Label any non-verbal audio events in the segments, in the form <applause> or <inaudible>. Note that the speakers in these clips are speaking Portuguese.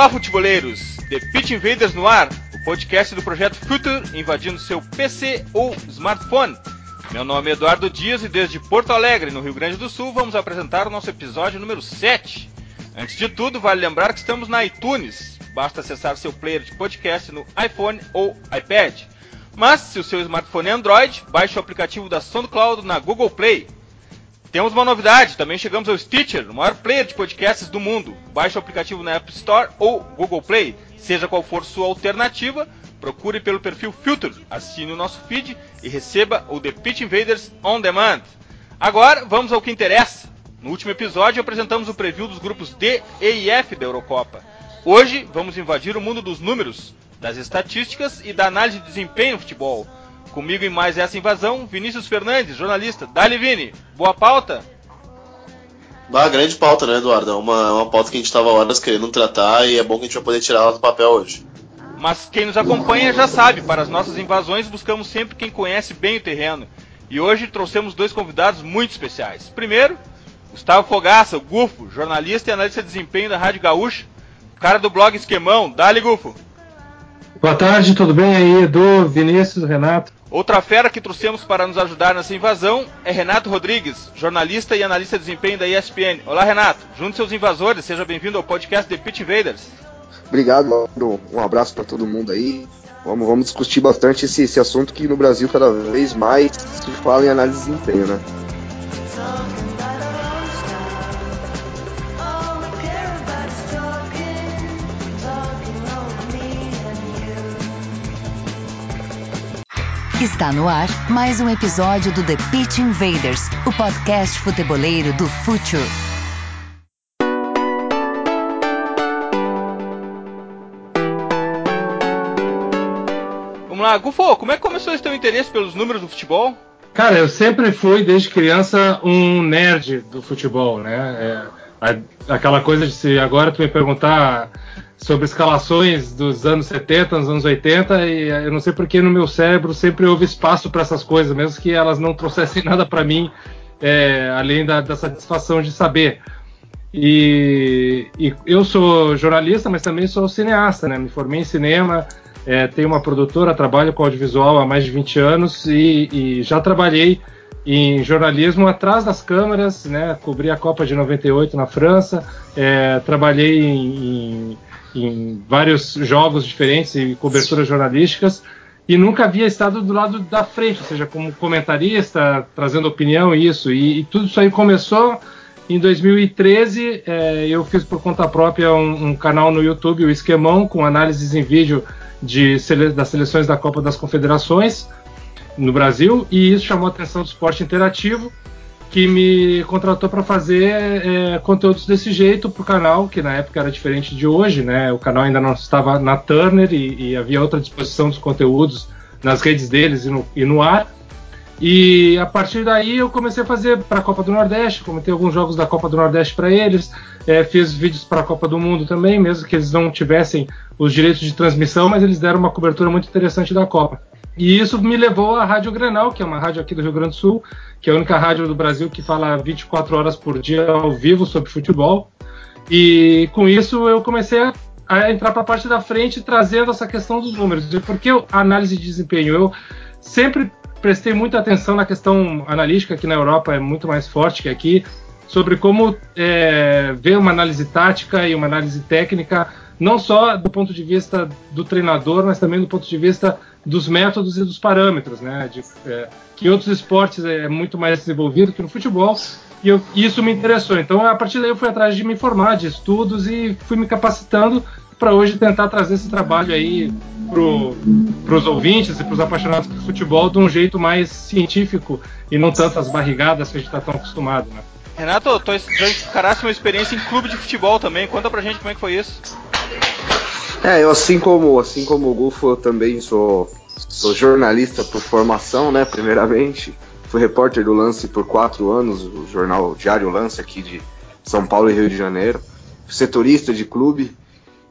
Olá, futeboleiros! The Pitch Invaders no ar, o podcast do projeto Future invadindo seu PC ou smartphone. Meu nome é Eduardo Dias e desde Porto Alegre, no Rio Grande do Sul, vamos apresentar o nosso episódio número 7. Antes de tudo, vale lembrar que estamos na iTunes. Basta acessar seu player de podcast no iPhone ou iPad. Mas, se o seu smartphone é Android, baixe o aplicativo da SoundCloud na Google Play. Temos uma novidade, também chegamos ao Stitcher, o maior player de podcasts do mundo. Baixe o aplicativo na App Store ou Google Play, seja qual for sua alternativa, procure pelo perfil Filter, assine o nosso feed e receba o The Pitch Invaders On Demand. Agora, vamos ao que interessa. No último episódio, apresentamos o preview dos grupos D, E e F da Eurocopa. Hoje, vamos invadir o mundo dos números, das estatísticas e da análise de desempenho no futebol. Comigo em mais essa invasão, Vinícius Fernandes, jornalista. Dali Vini, boa pauta? Bah, grande pauta, né, Eduardo? É uma, uma pauta que a gente estava horas querendo tratar e é bom que a gente vai poder tirar ela do papel hoje. Mas quem nos acompanha já sabe, para as nossas invasões buscamos sempre quem conhece bem o terreno. E hoje trouxemos dois convidados muito especiais. Primeiro, Gustavo Fogaça, o Gufo, jornalista e analista de desempenho da Rádio Gaúcha, cara do blog Esquemão. Dali, Gufo! Boa tarde, tudo bem aí, Edu, Vinícius, Renato? Outra fera que trouxemos para nos ajudar nessa invasão é Renato Rodrigues, jornalista e analista de desempenho da ESPN. Olá, Renato. Junte seus invasores, seja bem-vindo ao podcast The Pitch Invaders. Obrigado, Mauro. Um abraço para todo mundo aí. Vamos, vamos discutir bastante esse, esse assunto que no Brasil cada vez mais se fala em análise de desempenho, né? Está no ar mais um episódio do The Pitch Invaders, o podcast futeboleiro do Future. Vamos lá, Gufo, como é que começou esse teu interesse pelos números do futebol? Cara, eu sempre fui, desde criança, um nerd do futebol, né? É, aquela coisa de se agora tu me perguntar sobre escalações dos anos 70, dos anos 80, e eu não sei porque no meu cérebro sempre houve espaço para essas coisas, mesmo que elas não trouxessem <laughs> nada para mim, é, além da, da, satisfação de saber. E, e, eu sou jornalista, mas também sou cineasta, né? Me formei em cinema, é, tenho uma produtora, trabalho com audiovisual há mais de 20 anos e, e já trabalhei em jornalismo atrás das câmeras, né? Cobri a Copa de 98 na França, é, trabalhei em, em em vários jogos diferentes e coberturas jornalísticas e nunca havia estado do lado da frente, ou seja, como comentarista, trazendo opinião isso. E, e tudo isso aí começou em 2013. É, eu fiz por conta própria um, um, canal no YouTube, o Esquemão, com análises em vídeo de, das seleções da Copa das Confederações no Brasil, e isso chamou a atenção do esporte interativo que me contratou para fazer é, conteúdos desse jeito para o canal, que na época era diferente de hoje, né? O canal ainda não estava na Turner e, e havia outra disposição dos conteúdos nas redes deles e no, e no, ar. E a partir daí eu comecei a fazer para a Copa do Nordeste, comentei alguns jogos da Copa do Nordeste para eles, é, fiz vídeos para a Copa do Mundo também, mesmo que eles não tivessem os direitos de transmissão, mas eles deram uma cobertura muito interessante da Copa. E isso me levou à Rádio Grenal, que é uma rádio aqui do Rio Grande do Sul, que é a única rádio do Brasil que fala 24 horas por dia ao vivo sobre futebol. E com isso eu comecei a, a entrar para a parte da frente trazendo essa questão dos números. E por que análise de desempenho? Eu sempre prestei muita atenção na questão analítica, que na Europa é muito mais forte que aqui, sobre como é, ver uma análise tática e uma análise técnica, não só do ponto de vista do treinador, mas também do ponto de vista dos métodos e dos parâmetros, né? De, é, que outros esportes é muito mais desenvolvido que no futebol. E eu, isso me interessou. Então, a partir daí, eu fui atrás de me formar, de estudos e fui me capacitando para hoje tentar trazer esse trabalho aí para os ouvintes e para os apaixonados por futebol de um jeito mais científico e não tantas barrigadas que a gente está tão acostumado, né? Renato, tu já encaraste uma experiência em clube de futebol também. Conta pra gente como é que foi isso. É, eu assim como, assim como o Gufo, eu também sou, sou jornalista por formação, né, primeiramente. Fui repórter do Lance por quatro anos, o jornal Diário Lance aqui de São Paulo e Rio de Janeiro. Setorista de clube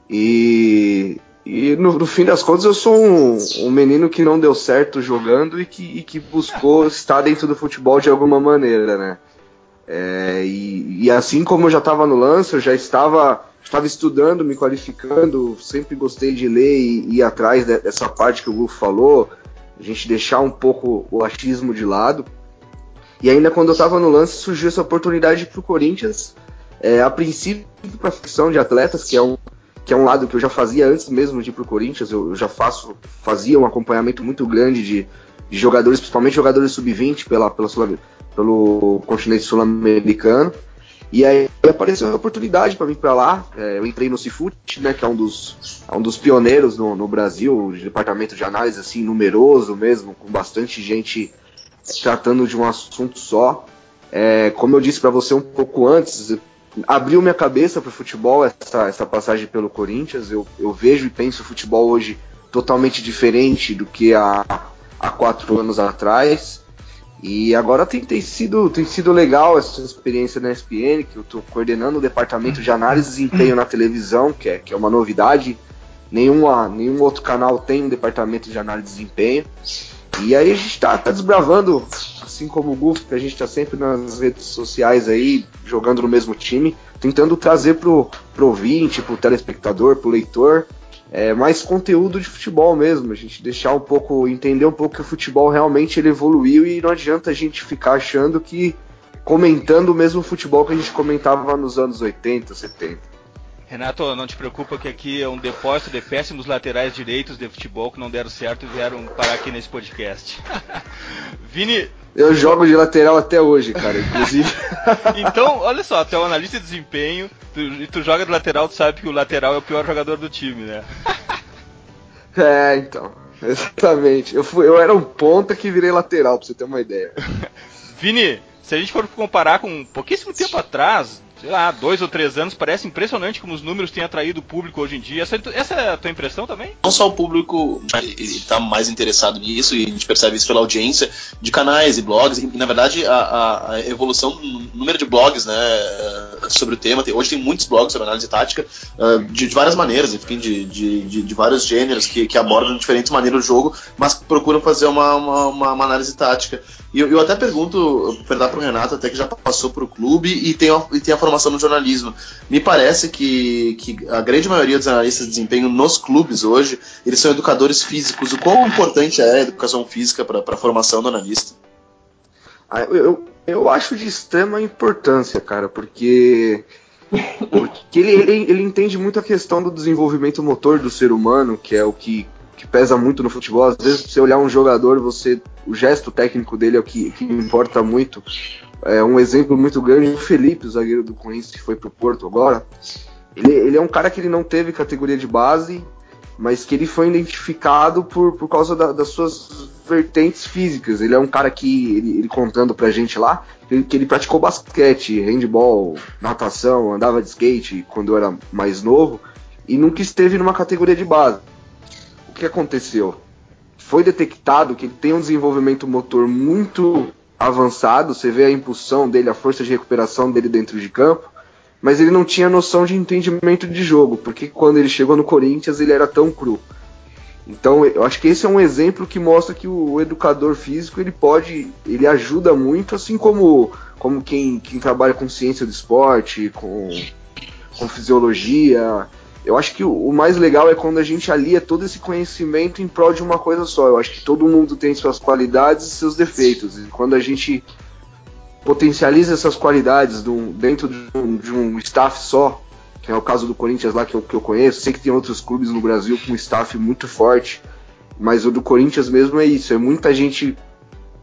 e, e no, no, fim das contas eu sou um, um, menino que não deu certo jogando e que, e que buscou estar dentro do futebol de alguma maneira, né? É, e, e, assim como eu já estava no lance, eu já estava estava estudando, me qualificando, sempre gostei de ler e ir atrás dessa parte que o Gufo falou, a gente deixar um pouco o achismo de lado. E ainda quando eu estava no lance surgiu essa oportunidade para o Corinthians, é, a princípio para a ficção de atletas, que é um que é um lado que eu já fazia antes mesmo de ir para o Corinthians, eu, eu, já faço, fazia um acompanhamento muito grande de, de jogadores, principalmente jogadores sub-20 pela, pela pelo continente sul-americano. E aí apareceu a oportunidade para vir para lá. É, eu entrei no Cifut, né, que é um dos, é um dos pioneiros no, no Brasil, de departamento de análise assim numeroso mesmo, com bastante gente tratando de um assunto só. É, como eu disse para você um pouco antes, abriu minha cabeça para o futebol essa, essa passagem pelo Corinthians. Eu, eu vejo e penso o futebol hoje totalmente diferente do que há, há quatro anos atrás. E agora tem, tem, sido, tem sido legal essa experiência na ESPN, que eu estou coordenando o departamento de análise de desempenho na televisão, que é, que é uma novidade. Nenhuma, nenhum outro canal tem um departamento de análise de desempenho. E aí a gente está tá desbravando, assim como o Guf, que a gente está sempre nas redes sociais aí, jogando no mesmo time, tentando trazer pro, pro ouvinte, pro telespectador, pro leitor, é, mais conteúdo de futebol mesmo, a gente deixar um pouco, entender um pouco que o futebol realmente ele evoluiu e não adianta a gente ficar achando que comentando o mesmo futebol que a gente comentava nos anos 80, 70. Renato, não te preocupa que aqui é um depósito de péssimos laterais direitos de futebol que não deram certo e vieram parar aqui nesse podcast. <laughs> Vini. Eu jogo de lateral até hoje, cara, inclusive. <laughs> então, olha só, tu é um analista de desempenho tu, e tu joga de lateral, tu sabe que o lateral é o pior jogador do time, né? <laughs> é, então. Exatamente. Eu, fui, eu era um ponta que virei lateral, pra você ter uma ideia. Vini, se a gente for comparar com pouquíssimo tempo atrás, sei lá, dois ou três anos, parece impressionante como os números têm atraído o público hoje em dia. Essa, essa é a tua impressão também? Não só o público está mais interessado nisso, e a gente percebe isso pela audiência de canais e blogs, e na verdade a, a evolução no número de blogs né, sobre o tema. Hoje tem muitos blogs sobre análise tática ah, de, de várias maneiras, enfim, de, de, de, vários gêneros que, que abordam diferentes maneiras o jogo, mas procuram fazer uma, uma, uma análise tática. E eu, eu até pergunto, perguntar para o Renato, até que já passou para o clube e tem, e tem a formação no jornalismo. Me parece que, que a grande maioria dos analistas de desempenho nos clubes hoje, eles são educadores físicos. O quão importante é a educação física para a formação do analista? Ah, eu, eu, eu acho de extrema importância, cara, porque porque ele, ele, ele, entende muito a questão do desenvolvimento motor do ser humano, que é o que que pesa muito no futebol. Às vezes, você olhar um jogador, você o gesto técnico dele é o que, que importa muito. É um exemplo muito grande, o Felipe, o zagueiro do Corinthians, que foi pro Porto agora. Ele, ele é um cara que ele não teve categoria de base, mas que ele foi identificado por, por causa da, das suas vertentes físicas. Ele é um cara que, ele, ele contando pra gente lá, que, que ele praticou basquete, handball, natação, andava de skate quando era mais novo, e nunca esteve numa categoria de base que aconteceu? Foi detectado que ele tem um desenvolvimento motor muito avançado, você vê a impulsão dele, a força de recuperação dele dentro de campo, mas ele não tinha noção de entendimento de jogo, porque quando ele chegou no Corinthians ele era tão cru. Então eu acho que esse é um exemplo que mostra que o educador físico ele pode, ele ajuda muito, assim como, como quem, quem trabalha com ciência do esporte, com, com fisiologia, eu acho que o, mais legal é quando a gente alia todo esse conhecimento em prol de uma coisa só. Eu acho que todo mundo tem suas qualidades e seus defeitos. E quando a gente potencializa essas qualidades do, dentro de um, de um, staff só, que é o caso do Corinthians lá que eu, que eu conheço, sei que tem outros clubes no Brasil com um staff muito forte, mas o do Corinthians mesmo é isso, é muita gente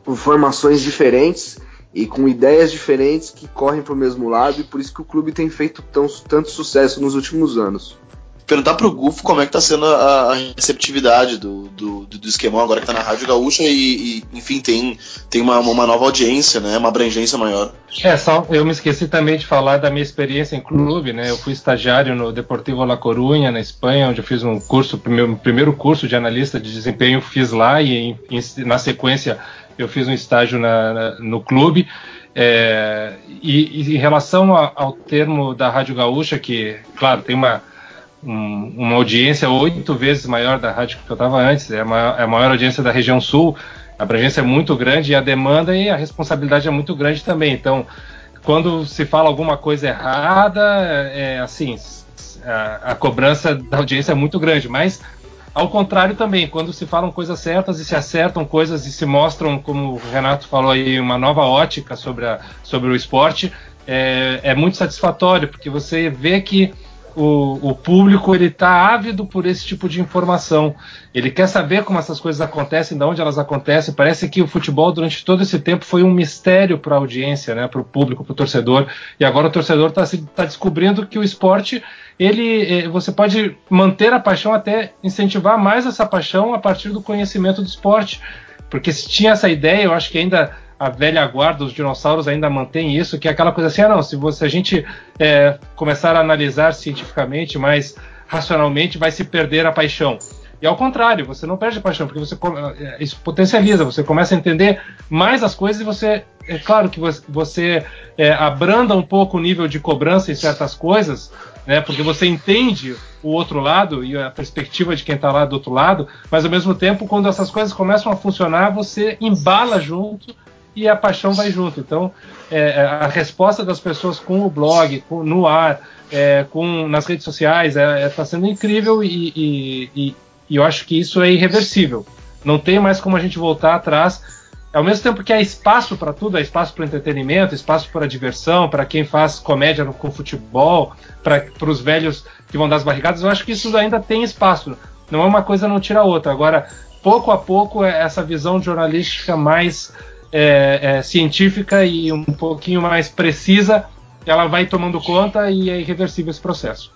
com formações diferentes e com ideias diferentes que correm para o mesmo lado, e por isso que o clube tem feito tão, tanto sucesso nos últimos anos perguntar pro Gufo como é que tá sendo a, a receptividade do, do, do, esquemão agora que tá na Rádio Gaúcha e, e enfim, tem, tem uma, uma nova audiência, né? Uma abrangência maior. É, só eu me esqueci também de falar da minha experiência em clube, né? Eu fui estagiário no Deportivo La Coruña, na Espanha, onde eu fiz um curso, meu primeiro curso de analista de desempenho fiz lá e em, em, na sequência eu fiz um estágio na, na, no clube. É, e, e, em relação a, ao termo da Rádio Gaúcha, que, claro, tem uma um, uma audiência oito vezes maior da rádio que eu estava antes, é a, maior, é a maior audiência da região sul, a abrangência é muito grande e a demanda e a responsabilidade é muito grande também. Então, quando se fala alguma coisa errada, é assim, a, a cobrança da audiência é muito grande, mas ao contrário também, quando se falam coisas certas e se acertam coisas e se mostram, como o Renato falou aí, uma nova ótica sobre, a, sobre o esporte, é, é muito satisfatório, porque você vê que o, o público ele está ávido por esse tipo de informação. Ele quer saber como essas coisas acontecem, de onde elas acontecem. Parece que o futebol durante todo esse tempo foi um mistério para a audiência, né, para o público, para o torcedor. E agora o torcedor está tá descobrindo que o esporte ele eh, você pode manter a paixão até incentivar mais essa paixão a partir do conhecimento do esporte. Porque se tinha essa ideia, eu acho que ainda a velha guarda, os dinossauros ainda mantém isso, que é aquela coisa assim, ah, não, se, você, a gente é, começar a analisar cientificamente, mais racionalmente, vai se perder a paixão. E ao contrário, você não perde a paixão, porque você é, isso potencializa, você começa a entender mais as coisas e você, é claro que você, você é, abranda um pouco o nível de cobrança em certas coisas, né, porque você entende o outro lado e a perspectiva de quem está lá do outro lado, mas ao mesmo tempo, quando essas coisas começam a funcionar, você embala junto e a paixão vai junto. Então, é, é, a resposta das pessoas com o blog, com, no ar, é, com nas redes sociais, está é, é sendo incrível e, e, e, e, eu acho que isso é irreversível. Não tem mais como a gente voltar atrás. Ao mesmo tempo que há espaço para tudo, há espaço para entretenimento, espaço para diversão, para quem faz comédia com futebol, para os velhos que vão dar as barrigadas, eu acho que isso ainda tem espaço. Não é uma coisa não tira a outra. Agora, pouco a pouco, essa visão jornalística mais é, é, científica e um pouquinho mais precisa, ela vai tomando conta e é irreversível esse processo.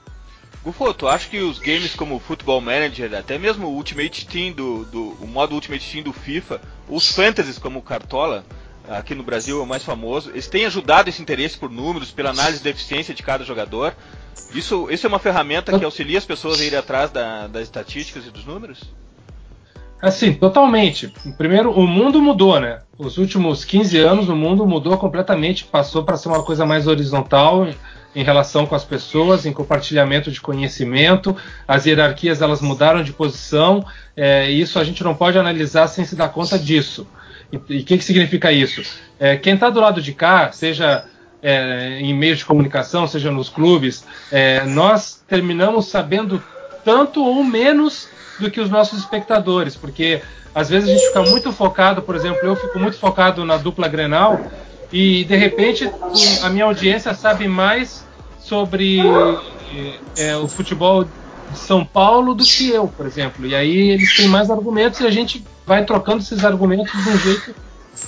Gufo, tu acha que os games como Football Manager, até mesmo o Ultimate Team do, do o modo Ultimate Team do FIFA, os fantasies como Cartola, aqui no Brasil é o mais famoso, eles têm ajudado esse interesse por números, pela análise da eficiência de cada jogador? Isso, isso é uma ferramenta que auxilia as pessoas a ir atrás da, das estatísticas e dos números? Assim, totalmente. Primeiro, o mundo mudou, né? Os últimos 15 anos o mundo mudou completamente, passou para ser uma coisa mais horizontal em relação com as pessoas, em compartilhamento de conhecimento. As hierarquias elas mudaram de posição. É, isso a gente não pode analisar sem se dar conta disso. E o que, que, significa isso? É, quem está do lado de cá, seja é, em meios de comunicação, seja nos clubes, é, nós terminamos sabendo tanto ou menos do que os nossos espectadores, porque às vezes a gente fica muito focado, por exemplo, eu fico muito focado na dupla Grenal e de repente a minha audiência sabe mais sobre é, o futebol de São Paulo do que eu, por exemplo. E aí eles têm mais argumentos e a gente vai trocando esses argumentos de um jeito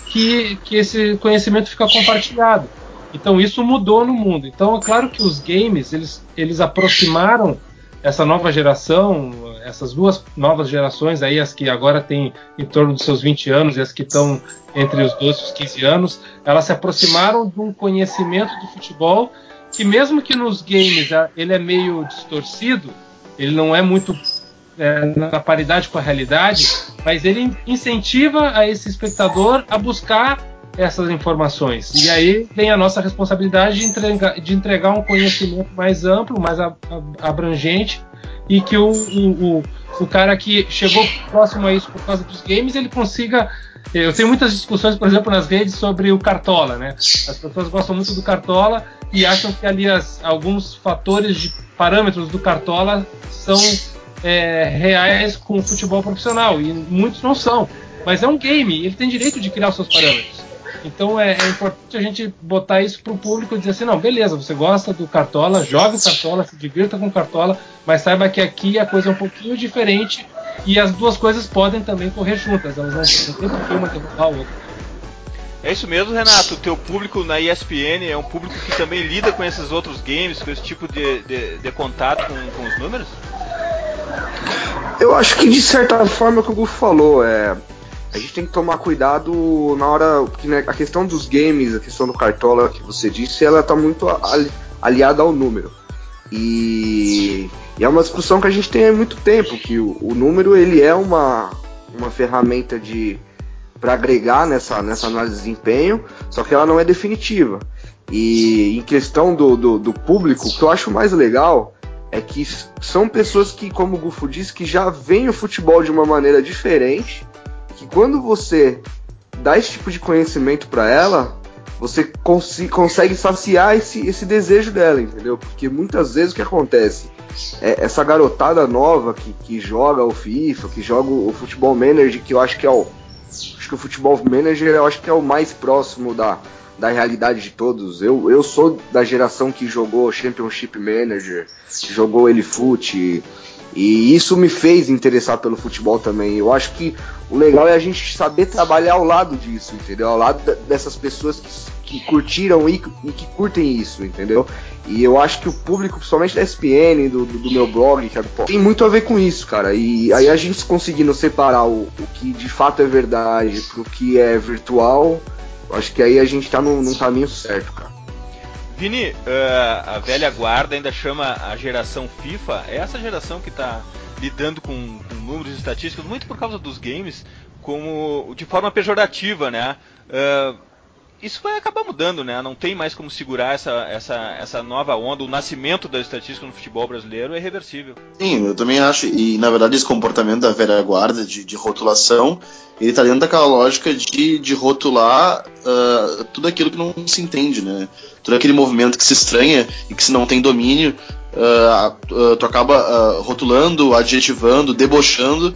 que, que esse conhecimento fica compartilhado. Então isso mudou no mundo. Então é claro que os games eles, eles aproximaram essa nova geração, essas duas novas gerações aí, as que agora têm em torno dos seus 20 anos e as que estão entre os 12 e os 15 anos, elas se aproximaram de um conhecimento do futebol que mesmo que nos games ele é meio distorcido, ele não é muito é, na paridade com a realidade, mas ele incentiva a esse espectador a buscar essas informações. E aí vem a nossa responsabilidade de entregar, de entregar um conhecimento mais amplo, mais abrangente, e que o, o, o, o cara que chegou próximo a isso por causa dos games, ele consiga. Eu tenho muitas discussões, por exemplo, nas redes sobre o Cartola, né? As pessoas gostam muito do Cartola e acham que ali as, alguns fatores de parâmetros do Cartola são é, reais com o futebol profissional e muitos não são. Mas é um game, ele tem direito de criar os seus parâmetros. Então é, é, importante a gente botar isso para o público e dizer assim, não, beleza, você gosta do Cartola, jogue o Cartola, se divirta com o Cartola, mas saiba que aqui a coisa é um pouquinho diferente e as duas coisas podem também correr juntas, elas não, não tem uma derrubar a outra. É isso mesmo, Renato. O teu público na ESPN é um público que também lida com esses outros games, com esse tipo de, de, de contato com, com, os números? Eu acho que de certa forma é o que o Gufo falou. É, a gente tem que tomar cuidado na hora. Porque né, a questão dos games, a questão do cartola que você disse, ela tá muito aliada ao número. E, e, é uma discussão que a gente tem há muito tempo, que o, o número ele é uma, uma ferramenta de para agregar nessa, nessa análise de desempenho, só que ela não é definitiva. E em questão do, do, do público, o que eu acho mais legal é que são pessoas que, como o Gufo disse, que já veem o futebol de uma maneira diferente que quando você dá esse tipo de conhecimento para ela, você cons consegue saciar esse, esse desejo dela, entendeu? Porque muitas vezes o que acontece? É, essa garotada nova que, que joga o FIFA, que joga o Futebol Manager, que eu acho que é o. Acho que o Futebol Manager eu acho que é o mais próximo da, da realidade de todos. Eu, eu sou da geração que jogou Championship Manager, jogou Elefute, e isso me fez interessar pelo futebol também. Eu acho que o legal é a gente saber trabalhar ao lado disso, entendeu? Ao lado dessas pessoas que, que curtiram e, e, que curtem isso, entendeu? E eu acho que o público, principalmente da ESPN, do, do, do meu blog, cara, tem muito a ver com isso, cara. E aí a gente conseguindo separar o, o que de fato é verdade pro que é virtual, acho que aí a gente tá num, num caminho certo, cara. Vini, uh, a velha guarda ainda chama a geração FIFA. É essa geração que está lidando com, com, números estatísticos, muito por causa dos games, como de forma pejorativa, né? Uh, isso vai acabar mudando, né? Não tem mais como segurar essa, essa, essa nova onda. O nascimento da estatística no futebol brasileiro é irreversível. Sim, eu também acho. E na verdade esse comportamento da velha guarda de, de rotulação, ele está dentro daquela lógica de, de rotular uh, tudo aquilo que não se entende, né? Todo aquele movimento que se estranha e que se não tem domínio, uh, uh, tu acaba uh, rotulando, adjetivando, debochando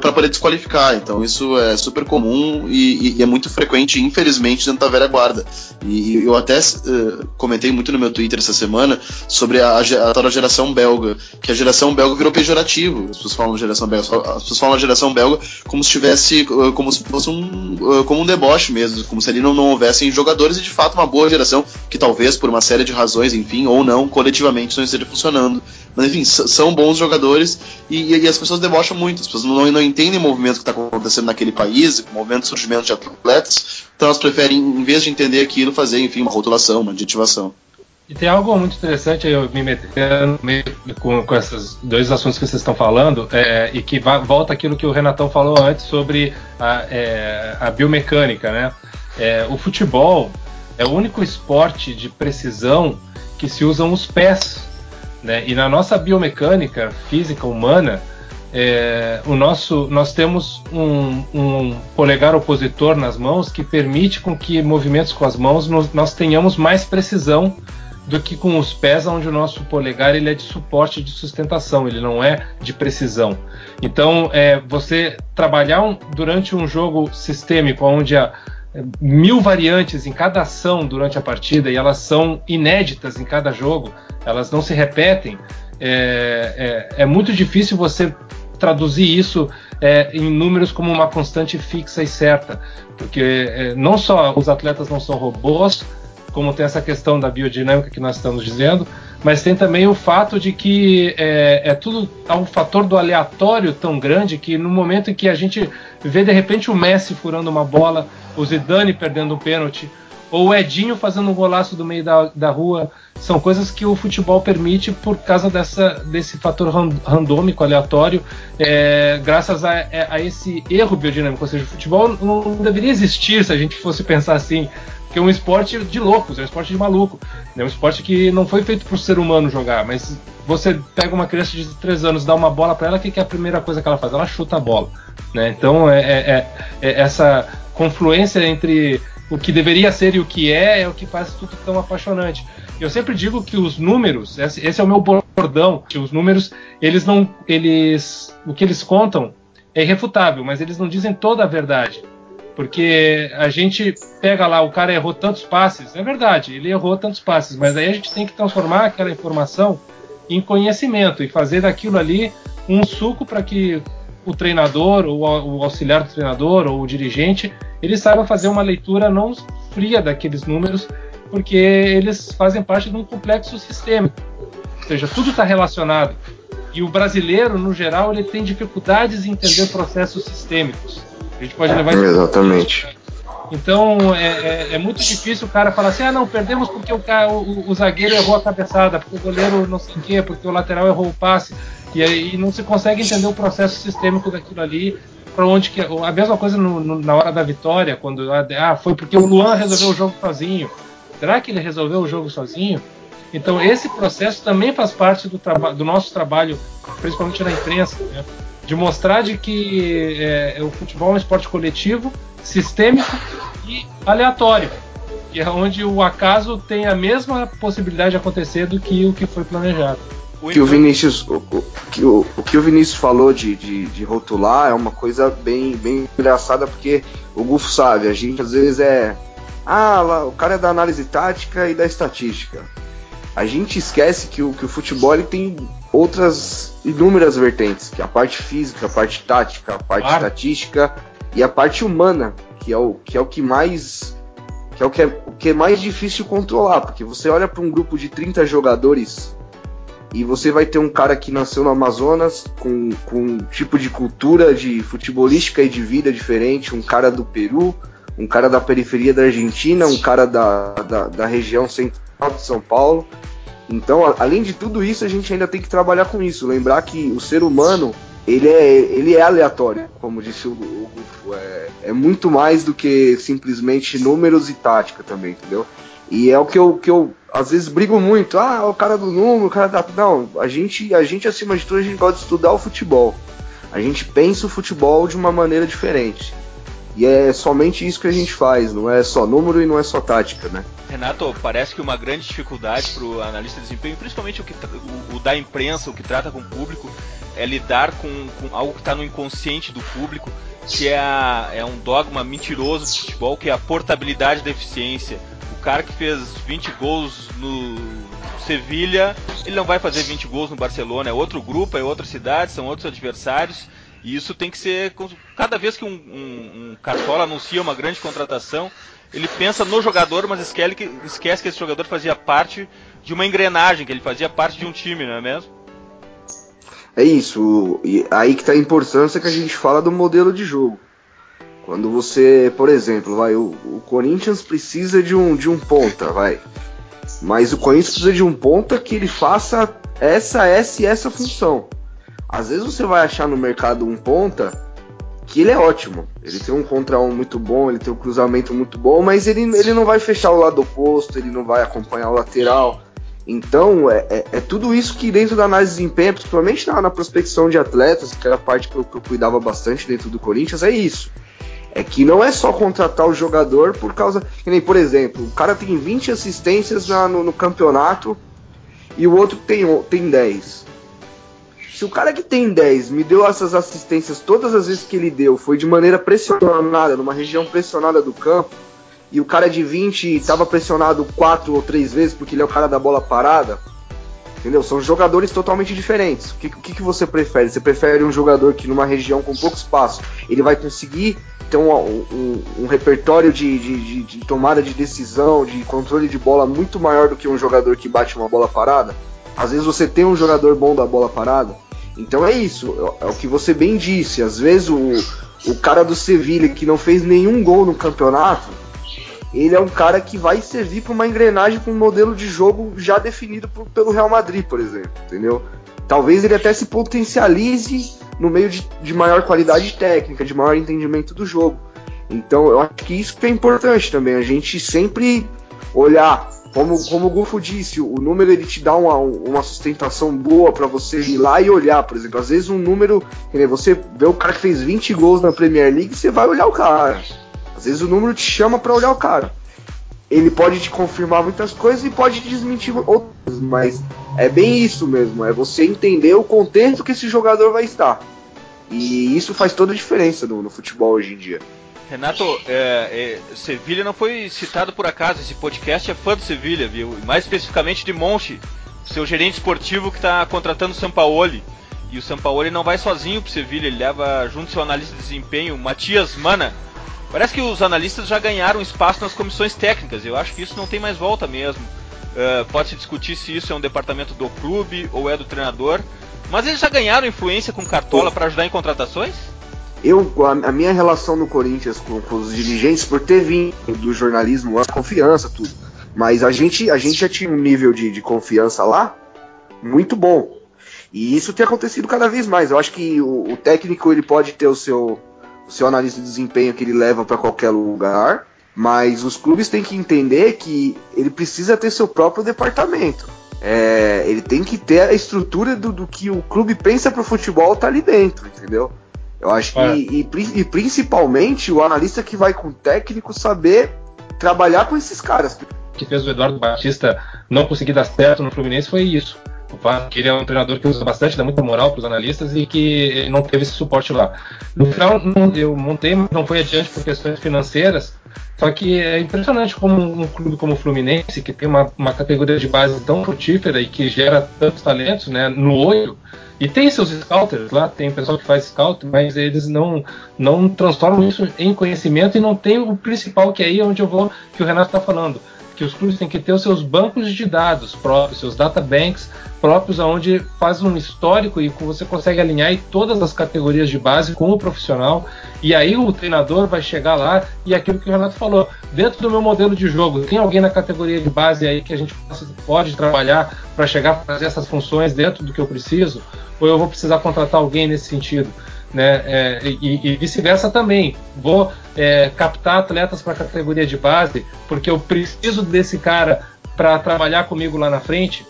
para poder desqualificar. Então isso é super comum e, e, é muito frequente, infelizmente, dentro da velha guarda. E, eu até comentei muito no meu Twitter essa semana sobre a, a, tal geração belga, que a geração belga virou pejorativo. As pessoas falam geração belga, as pessoas falam geração belga como se tivesse, como se fosse um, como um deboche mesmo, como se ali não, não houvessem jogadores e de fato uma boa geração que talvez por uma série de razões, enfim, ou não, coletivamente não esteja funcionando. Mas enfim, são bons jogadores e, e, as pessoas debocham muito, as pessoas não, não entendem o movimento que está acontecendo naquele país, o movimento de surgimento de atletas, então elas preferem, em vez de entender aquilo, fazer, enfim, uma rotulação, uma adjetivação. E tem algo muito interessante eu me metendo com, com esses dois assuntos que vocês estão falando, é, e que volta aquilo que o Renatão falou antes sobre a, é, a biomecânica, né? É, o futebol é o único esporte de precisão que se usam os pés né? E na nossa biomecânica física humana, é, o nosso, nós temos um, um, polegar opositor nas mãos que permite com que movimentos com as mãos nós, nós tenhamos mais precisão do que com os pés, onde o nosso polegar ele é de suporte de sustentação, ele não é de precisão. Então, é, você trabalhar um, durante um jogo sistêmico, onde a, mil variantes em cada ação durante a partida e elas são inéditas em cada jogo, elas não se repetem, é, é, é muito difícil você traduzir isso é, em números como uma constante fixa e certa, porque é, não só os atletas não são robôs, como tem essa questão da biodinâmica que nós estamos dizendo, mas tem também o fato de que é, é, tudo há um fator do aleatório tão grande que no momento em que a gente vê de repente o Messi furando uma bola, o Zidane perdendo um pênalti, ou o Edinho fazendo um golaço do meio da, da rua, são coisas que o futebol permite por causa dessa, desse fator randômico, aleatório, é, graças a, é, a, esse erro biodinâmico. Ou seja, o futebol não deveria existir se a gente fosse pensar assim, que é um esporte de loucos, é um esporte de maluco. É um esporte que não foi feito para o ser humano jogar, mas você pega uma criança de 3 anos, dá uma bola para ela, o que, que, é a primeira coisa que ela faz? Ela chuta a bola. Né? Então, é, é, é, é essa confluência entre o que deveria ser e o que é, é o que faz tudo tão apaixonante. Eu sempre digo que os números, esse é o meu bordão, que os números, eles não, eles, o que eles contam é irrefutável, mas eles não dizem toda a verdade. Porque a gente pega lá, o cara errou tantos passes, é verdade, ele errou tantos passes, mas aí a gente tem que transformar aquela informação em conhecimento e fazer daquilo ali um suco para que o treinador, ou o auxiliar do treinador, ou o dirigente, ele saiba fazer uma leitura não fria daqueles números, porque eles fazem parte de um complexo sistêmico. Ou seja, tudo está relacionado. E o brasileiro, no geral, ele tem dificuldades em entender processos sistêmicos. A gente pode levar isso. Exatamente. Então é, é, é, muito difícil o cara falar assim: ah, não, perdemos porque o, o, o, zagueiro errou a cabeçada, porque o goleiro não sei o quê, porque o lateral errou o passe. E aí não se consegue entender o processo sistêmico daquilo ali, para onde que. A mesma coisa no, no, na hora da vitória, quando. Ah, foi porque o Luan resolveu o jogo sozinho. Será que ele resolveu o jogo sozinho? Então esse processo também faz parte do, do nosso trabalho, principalmente na imprensa, né? de mostrar de que é, o futebol é um esporte coletivo, sistêmico e aleatório. que é onde o acaso tem a mesma possibilidade de acontecer do que o que foi planejado. O que o Vinícius, o, o, que o, o que o Vinícius falou de, de, de, rotular é uma coisa bem, bem engraçada, porque o Gufo sabe, a gente às vezes é. Ah, lá, o cara é da análise tática e da estatística. A gente esquece que o, que o futebol tem outras inúmeras vertentes, que é a parte física, a parte tática, a parte claro. estatística e a parte humana, que é o que é o que mais que é o que é, o que é mais difícil controlar, porque você olha para um grupo de 30 jogadores e você vai ter um cara que nasceu no Amazonas com, com um tipo de cultura de futebolística e de vida diferente, um cara do Peru, um cara da periferia da Argentina, um cara da, da, da região central de São Paulo. Então, além de tudo isso, a gente ainda tem que trabalhar com isso, lembrar que o ser humano ele é, ele é aleatório, como disse o, o Gufo. É, é, muito mais do que simplesmente números e tática também, entendeu? E é o que eu, que eu às vezes brigo muito. Ah, o cara do número, o cara da. Não, a gente, a gente, acima de tudo, a gente gosta de estudar o futebol. A gente pensa o futebol de uma maneira diferente. E é somente isso que a gente faz, não é só número e não é só tática, né? Renato, parece que uma grande dificuldade para o analista de desempenho, principalmente o, que, o, o, da imprensa, o que trata com o público, é lidar com, com algo que está no inconsciente do público, que é, a, é um dogma mentiroso do futebol, que é a portabilidade da eficiência. O cara que fez 20 gols no Sevilha, ele não vai fazer 20 gols no Barcelona, é outro grupo, é outra cidade, são outros adversários. E isso tem que ser. Cada vez que um, um, um cartola anuncia uma grande contratação, ele pensa no jogador, mas esquece que, esquece que esse jogador fazia parte de uma engrenagem, que ele fazia parte de um time, não é mesmo? É isso. E aí que está a importância que a gente fala do modelo de jogo. Quando você, por exemplo, vai, o, o, Corinthians precisa de um, de um ponta, vai. Mas o Corinthians precisa de um ponta que ele faça essa, essa e essa função. Às vezes você vai achar no mercado um ponta que ele é ótimo. Ele tem um contra um muito bom, ele tem um cruzamento muito bom, mas ele, ele não vai fechar o lado oposto, ele não vai acompanhar o lateral. Então, é, é, é, tudo isso que dentro da análise de desempenho, principalmente na, na prospecção de atletas, que era a parte que eu, que eu, cuidava bastante dentro do Corinthians, é isso. É que não é só contratar o jogador por causa. Que nem, por exemplo, o cara tem 20 assistências na, no, no, campeonato e o outro tem, tem 10. Se o cara que tem 10 me deu essas assistências todas as vezes que ele deu, foi de maneira pressionada, numa região pressionada do campo, e o cara de 20 estava pressionado quatro ou três vezes porque ele é o cara da bola parada, entendeu? São jogadores totalmente diferentes. O que, o que, você prefere? Você prefere um jogador que numa região com pouco espaço ele vai conseguir ter um, um, um repertório de, de, de, tomada de decisão, de controle de bola muito maior do que um jogador que bate uma bola parada? Às vezes você tem um jogador bom da bola parada. Então é isso, é o que você bem disse. Às vezes o, o cara do Sevilha que não fez nenhum gol no campeonato ele é um cara que vai servir para uma engrenagem com um modelo de jogo já definido por, pelo Real Madrid, por exemplo, entendeu? Talvez ele até se potencialize no meio de, de maior qualidade técnica, de maior entendimento do jogo. Então eu acho que isso que é importante também, a gente sempre olhar, como, como o Gufo disse, o número ele te dá uma, uma sustentação boa para você ir lá e olhar, por exemplo, às vezes um número, você vê o cara que fez 20 gols na Premier League, você vai olhar o cara às vezes o número te chama para olhar o cara. Ele pode te confirmar muitas coisas e pode te desmentir outras, mas é bem isso mesmo, é você entender o contexto que esse jogador vai estar. E isso faz toda a diferença no, no futebol hoje em dia. Renato, é, é, Sevilha não foi citado por acaso. Esse podcast é fã do Sevilha, viu? Mais especificamente de Monchi, seu gerente esportivo que está contratando o Sampaoli. E o Sampaoli não vai sozinho para o Sevilha, ele leva junto seu analista de desempenho, Matias Mana, Parece que os analistas já ganharam espaço nas comissões técnicas. Eu acho que isso não tem mais volta mesmo. Uh, pode se discutir se isso é um departamento do clube ou é do treinador. Mas eles já ganharam influência com Cartola para ajudar em contratações? Eu, a, a, minha relação no Corinthians com, com, os dirigentes, por ter vindo do jornalismo, a confiança, tudo. Mas a gente, a gente já tinha um nível de, de confiança lá muito bom. E isso tem acontecido cada vez mais. Eu acho que o, o técnico ele pode ter o seu, o seu analista de desempenho que ele leva para qualquer lugar, mas os clubes têm que entender que ele precisa ter seu próprio departamento. É, ele tem que ter a estrutura do, do que o clube pensa para o futebol tá ali dentro, entendeu? Eu acho que, é. e, e, principalmente o analista que vai com o técnico saber trabalhar com esses caras. O que fez o Eduardo Batista não conseguir dar certo no Fluminense foi isso. O ele é um treinador que usa bastante, dá muita moral para os analistas e que não teve esse suporte lá. No final, eu montei, mas não foi adiante por questões financeiras. Só que é impressionante como um clube como o Fluminense, que tem uma, uma categoria de base tão frutífera e que gera tantos talentos né, no olho, e tem seus scouters lá, tem pessoal que faz scout, mas eles não, não transformam isso em conhecimento e não tem o principal que é aí onde eu vou, que o Renato está falando que os clubes têm que ter os seus bancos de dados próprios, seus databanks próprios, aonde faz um histórico e você consegue alinhar todas as categorias de base com o profissional. E aí o treinador vai chegar lá e aquilo que o Renato falou, dentro do meu modelo de jogo, tem alguém na categoria de base aí que a gente pode trabalhar para chegar a fazer essas funções dentro do que eu preciso? Ou eu vou precisar contratar alguém nesse sentido? Né? É, e, e vice-versa também. Vou é, captar atletas para a categoria de base porque eu preciso desse cara para trabalhar comigo lá na frente.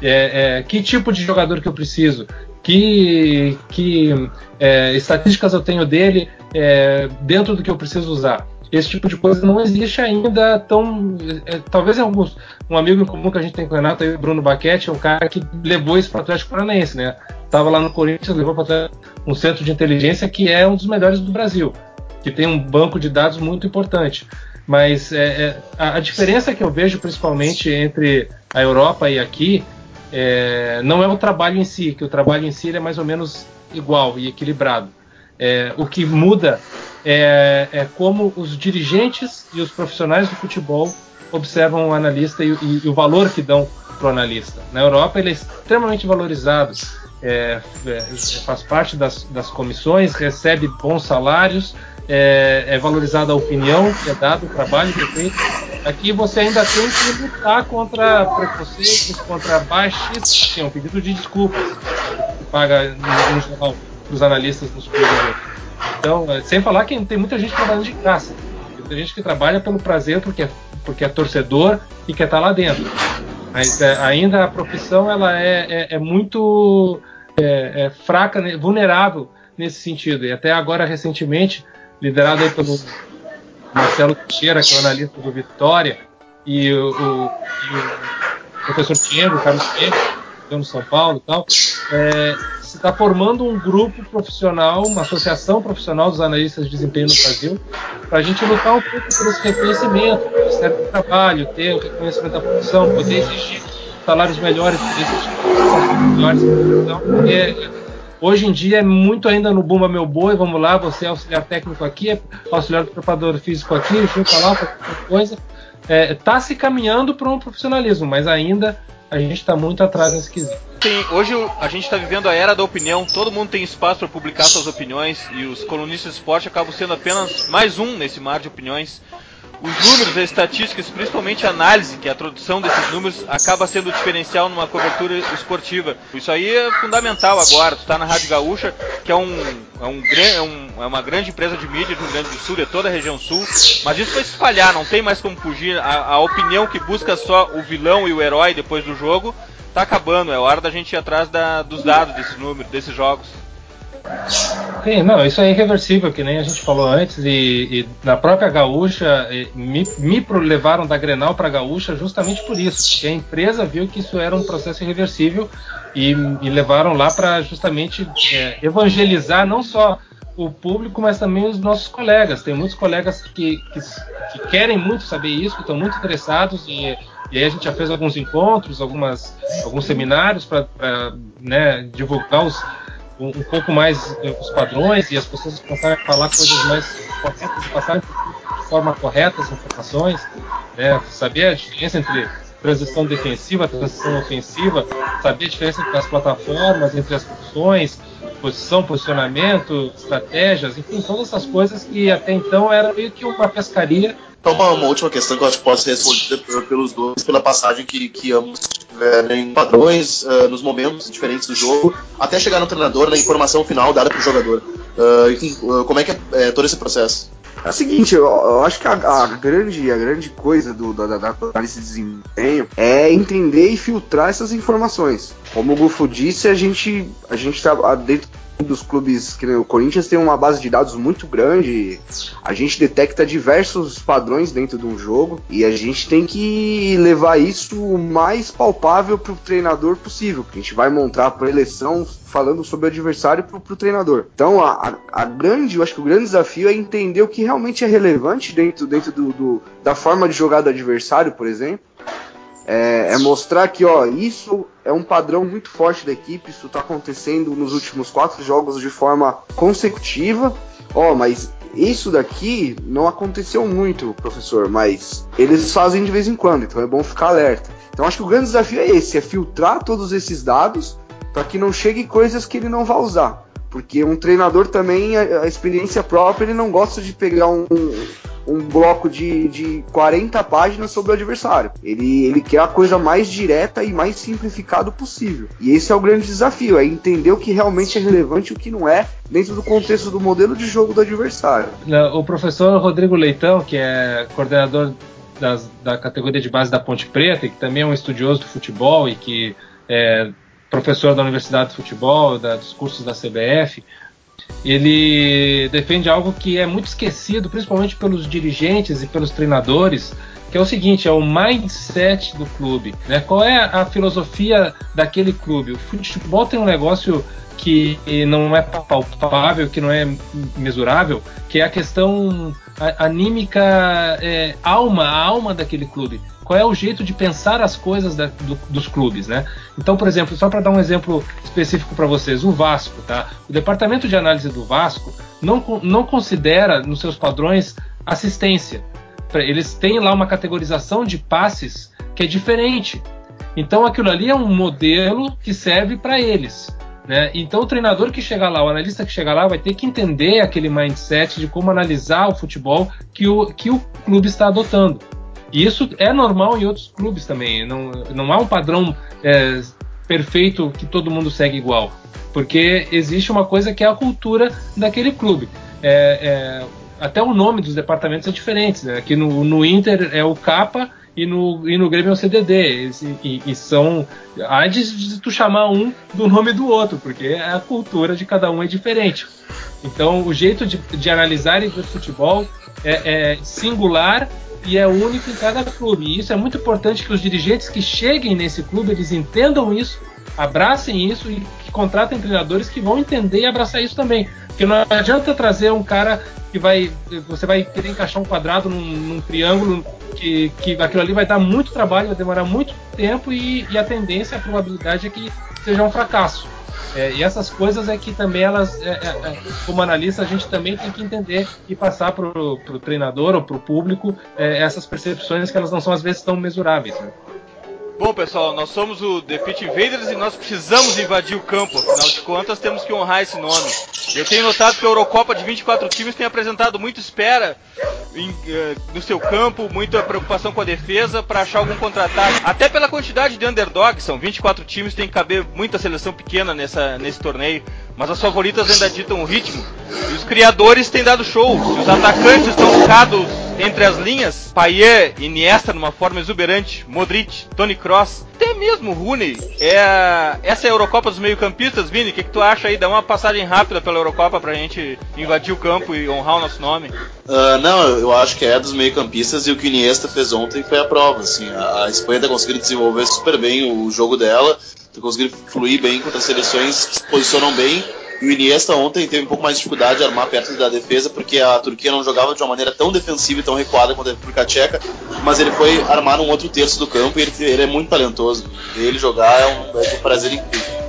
É, é, que tipo de jogador que eu preciso? Que, que é, estatísticas eu tenho dele é, dentro do que eu preciso usar? Esse tipo de coisa não existe ainda tão. É, talvez alguns. Um amigo em comum que a gente tem com o Renato, aí, Bruno Baquete, é um cara que levou isso para o Atlético Paranaense, né? Tava lá no Corinthians, levou para um centro de inteligência que é um dos melhores do Brasil, que tem um banco de dados muito importante. Mas é, é, a, a, diferença que eu vejo principalmente entre a Europa e aqui é, não é o trabalho em si, que o trabalho em si é mais ou menos igual e equilibrado. É, o que muda é, é, como os dirigentes e os profissionais do futebol observam o analista e, e, e o valor que dão para o analista. Na Europa ele é extremamente valorizado, é, é, faz parte das, das, comissões, recebe bons salários, é, é valorizada a opinião que é dada, o trabalho que é feito. Aqui você ainda tem que lutar contra preconceitos, contra baixistas, tem um pedido de desculpas que paga no, no geral para os analistas nos clubes. Então, é, sem falar que tem muita gente trabalhando de graça. Tem gente que trabalha pelo prazer porque é, porque é torcedor e quer estar lá dentro. Mas é, ainda a profissão ela é, é, é muito é, é fraca, né, vulnerável nesse sentido. E até agora, recentemente, liderado pelo Marcelo Teixeira, que é o analista do Vitória, e o, o, e o professor Tiengo, Carlos no São Paulo e tal, é, se está formando um grupo profissional, uma associação profissional dos analistas de desempenho no Brasil, para a gente lutar um pouco por esse reconhecimento, o Ministério do Trabalho, ter o reconhecimento da profissão, poder exigir salários melhores, poder exigir melhores. Então, é, hoje em dia é muito ainda no Bumba Meu Boi, vamos lá, você é auxiliar técnico aqui, é auxiliar do preparador físico aqui, junta lá, qualquer coisa. Está é, tá se caminhando para um profissionalismo, mas ainda a gente está muito atrás nesse quesito. Sim, hoje a gente está vivendo a era da opinião, todo mundo tem espaço para publicar suas opiniões e os colunistas de esporte acabam sendo apenas mais um nesse mar de opiniões os números, as estatísticas, principalmente a análise, que é a tradução desses números, acaba sendo o diferencial numa cobertura esportiva. Isso aí é fundamental agora. Tu está na Rádio Gaúcha, que é, um, é, um, é, um, é uma grande empresa de mídia do Rio Grande do Sul, é toda a região sul, mas isso vai se espalhar, não tem mais como fugir. A, a opinião que busca só o vilão e o herói depois do jogo está acabando. É hora da gente ir atrás da, dos dados desses números, desses jogos. Sim, não, isso é irreversível, que nem a gente falou antes, e, e na própria Gaúcha, me, me levaram da Grenal para Gaúcha justamente por isso, porque a empresa viu que isso era um processo irreversível e, e levaram lá para justamente é, evangelizar não só o público, mas também os nossos colegas. Tem muitos colegas que, que, que querem muito saber isso, que estão muito interessados e, e aí a gente já fez alguns encontros, algumas, alguns seminários para né, divulgar os, um, um, pouco mais eh, os padrões e as pessoas passarem a falar coisas mais corretas, passarem de forma correta as informações, né? saber a diferença entre transição defensiva, transição ofensiva, saber a diferença entre as plataformas, entre as funções, posição, posicionamento, estratégias, enfim, todas essas coisas que até então era meio que uma pescaria então, uma, uma, última questão que eu acho que pode ser respondida pelos dois, pela passagem que, que ambos tiverem padrões uh, nos momentos diferentes do jogo, até chegar no treinador, na informação final dada para o jogador. Uh, como é que é, é, todo esse processo? É o seguinte, eu, eu acho que a, a, grande, a grande coisa do, da, da, análise de desempenho é entender e filtrar essas informações. Como o Gufo disse, a gente, a gente tá dentro dos clubes, que o Corinthians tem uma base de dados muito grande, a gente detecta diversos padrões dentro de um jogo e a gente tem que levar isso o mais palpável para o treinador possível. A gente vai montar a eleição falando sobre o adversário para o treinador. Então, a, a, grande, eu acho que o grande desafio é entender o que realmente é relevante dentro, dentro do, do da forma de jogar do adversário, por exemplo. É, é, mostrar que ó, isso é um padrão muito forte da equipe, isso está acontecendo nos últimos quatro jogos de forma consecutiva. Ó, mas isso daqui não aconteceu muito, professor, mas eles fazem de vez em quando, então é bom ficar alerta. Então acho que o grande desafio é esse, é filtrar todos esses dados para que não chegue coisas que ele não vai usar. Porque um treinador também, a, a experiência própria, ele não gosta de pegar um, um bloco de, de 40 páginas sobre o adversário. Ele, ele quer a coisa mais direta e mais simplificado possível. E esse é o grande desafio, é entender o que realmente é relevante e o que não é dentro do contexto do modelo de jogo do adversário. O professor Rodrigo Leitão, que é coordenador das, da categoria de base da Ponte Preta, e que também é um estudioso do futebol e que é professor da Universidade de Futebol, da, dos cursos da CBF, ele defende algo que é muito esquecido, principalmente pelos dirigentes e pelos treinadores, que é o seguinte, é o mindset do clube. Né? Qual é a filosofia daquele clube? O futebol tem um negócio que não é palpável, que não é mesurável, que é a questão anímica, é, alma, a alma daquele clube qual é o jeito de pensar as coisas da, do, dos clubes, né? Então, por exemplo, só para dar um exemplo específico para vocês, o Vasco, tá? O departamento de análise do Vasco não, não considera nos seus padrões assistência. Eles têm lá uma categorização de passes que é diferente. Então, aquilo ali é um modelo que serve para eles. Né? Então, o treinador que chegar lá, o analista que chegar lá, vai ter que entender aquele mindset de como analisar o futebol que o, que o clube está adotando. E isso é normal em outros clubes também. Não, não há um padrão é, perfeito que todo mundo segue igual. Porque existe uma coisa que é a cultura daquele clube. É, é, até o nome dos departamentos é diferente. Né? Aqui no, no Inter é o Capa e no, e no Grêmio é o CDD. E, e, são. De, de, tu chamar um do nome do outro, porque a cultura de cada um é diferente. Então, o jeito de, de analisar e ver futebol é, é singular e é único em cada clube. E isso é muito importante que os dirigentes que cheguem nesse clube eles entendam isso, abracem isso e que contratem treinadores que vão entender e abraçar isso também. Porque não adianta trazer um cara que vai. Você vai querer encaixar um quadrado num, num triângulo que, que aquilo ali vai dar muito trabalho, vai demorar muito tempo e, e a tendência, a probabilidade é que seja um fracasso. É, e essas coisas é que também elas, é, é, é como analista, a gente também tem que entender e passar para o treinador ou para o público é, essas percepções que elas não são às vezes tão mesuráveis. Né? Bom, pessoal, nós somos o The Pit Invaders e nós precisamos invadir o campo. Afinal de contas, temos que honrar esse nome. Eu tenho notado que a Eurocopa de 24 times tem apresentado muita espera em, uh, no seu campo, muita preocupação com a defesa para achar algum contratado. Até pela quantidade de underdogs, são 24 times, tem que caber muita seleção pequena nessa, nesse torneio. Mas as favoritas ainda ditam o ritmo. E os criadores têm dado show. Se os atacantes estão focados entre as linhas, Payet, Iniesta numa forma exuberante, Modric, Tony Cross, até mesmo Rooney. É, essa é a Eurocopa dos meio-campistas, Vini, o que, que, tu acha aí? Dá uma passagem rápida pela Eurocopa pra gente invadir o campo e honrar o nosso nome. Uh, não, eu acho que é dos meio-campistas e o que o Iniesta fez ontem foi a prova. Assim, a Espanha tá conseguindo desenvolver super bem o jogo dela, conseguindo fluir bem contra as seleções que se posicionam bem e o Iniesta ontem teve um pouco mais de dificuldade de armar perto da defesa, porque a Turquia não jogava de uma maneira tão defensiva e tão recuada quanto a República Tcheca, mas ele foi armar um outro terço do campo e ele, ele é muito talentoso. Ele jogar é um, é um prazer incrível.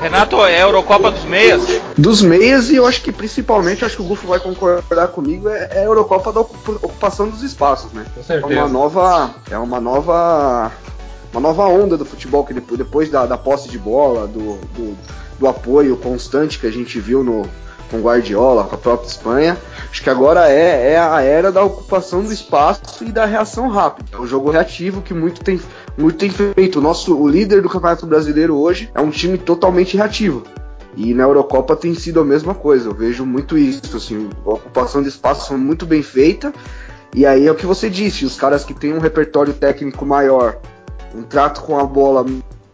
Renato, é a Eurocopa dos meias? Dos meias, e eu acho que principalmente, acho que o Gufo vai concordar comigo, é, é a Eurocopa da ocupação dos espaços, né? Com certeza. É uma nova. É uma nova. Uma nova onda do futebol que depois da, da posse de bola, do, do do apoio constante que a gente viu no, com Guardiola, com a própria Espanha. Acho que agora é, é a era da ocupação do espaço e da reação rápida. É o jogo reativo que muito tem, muito tem feito. O nosso o líder do Campeonato Brasileiro hoje é um time totalmente reativo. E na Eurocopa tem sido a mesma coisa. Eu vejo muito isso. Assim, a ocupação de espaço foi muito bem feita. E aí é o que você disse: os caras que têm um repertório técnico maior, um trato com a bola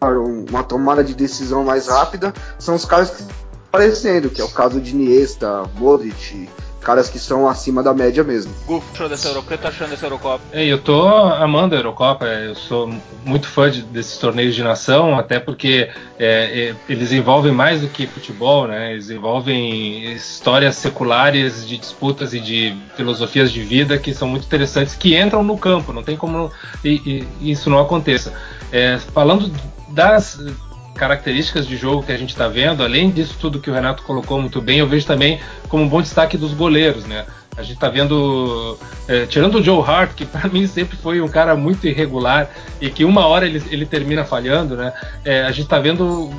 uma tomada de decisão mais rápida, são os caras que aparecendo, que é o caso de Iniesta, Modric, caras que são acima da média mesmo. Gufo, achou dessa Eurocopa? O que tá achando dessa Eurocopa? É, eu tô amando a Eurocopa, eu sou muito fã de, desses torneios de nação, até porque é, é, eles envolvem mais do que futebol, né? Eles envolvem histórias seculares de disputas e de filosofias de vida que são muito interessantes, que entram no campo, não tem como e, e isso não aconteça. É, falando das características de jogo que a gente está vendo, além disso tudo que o Renato colocou muito bem, eu vejo também como um bom destaque dos goleiros, né? A gente está vendo, é, tirando o Joe Hart, que <laughs> para mim sempre foi um cara muito irregular e que uma hora ele, ele termina falhando, né? É, a gente está vendo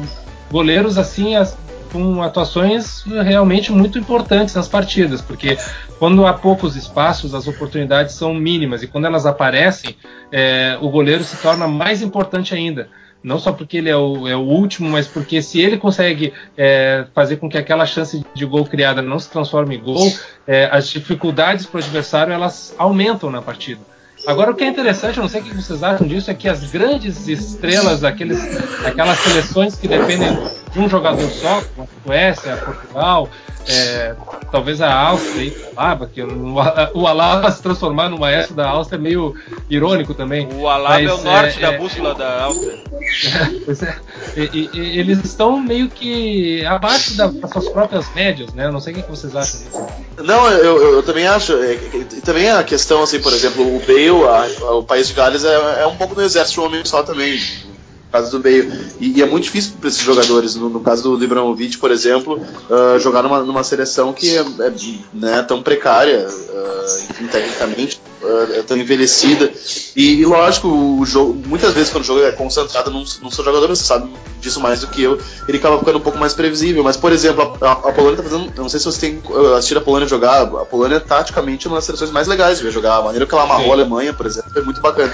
goleiros assim as, com atuações realmente muito importantes nas partidas, porque quando há poucos espaços, as oportunidades são mínimas e quando elas aparecem, é, o goleiro se torna mais importante ainda não só porque ele é o, é o último, mas porque se ele consegue é, fazer com que aquela chance de gol criada não se transforme em gol, é, as dificuldades para o adversário elas aumentam na partida. Agora, o que é interessante, eu não sei o que vocês acham disso, é que as grandes estrelas, aqueles, aquelas seleções que dependem de um jogador só, como a Suécia, Portugal, é, talvez a Áustria, o <laughs> Alaba, que o Alaba se transformar no maestro da Áustria é meio irônico também. O Alaba mas, é o norte é, da é, bússola da Áustria. <laughs> pois é. E, e, eles estão meio que abaixo das suas próprias médias, né? Eu não sei o que vocês acham disso. Não, eu, eu também acho. É, também a questão, assim, por exemplo, o Bale, a, o país de Gales é, é um pouco do exército homem só também caso do meio. E, e é muito difícil para esses jogadores. No, no, caso do Ibrahimovic, por exemplo, uh, jogar numa, numa seleção que é, é né, tão precária, uh, enfim, tecnicamente, uh, é tão envelhecida. E, e, lógico, o jogo, muitas vezes quando o jogo é concentrado num, num seu jogador, você sabe disso mais do que eu, ele acaba ficando um pouco mais previsível. Mas, por exemplo, a, a Polônia tá fazendo. Não sei se você tem assistido a Polônia jogar. A Polônia, taticamente, é uma das seleções mais legais de ver jogar. A maneira que ela amarrou Sim. a Alemanha, por exemplo, é muito bacana.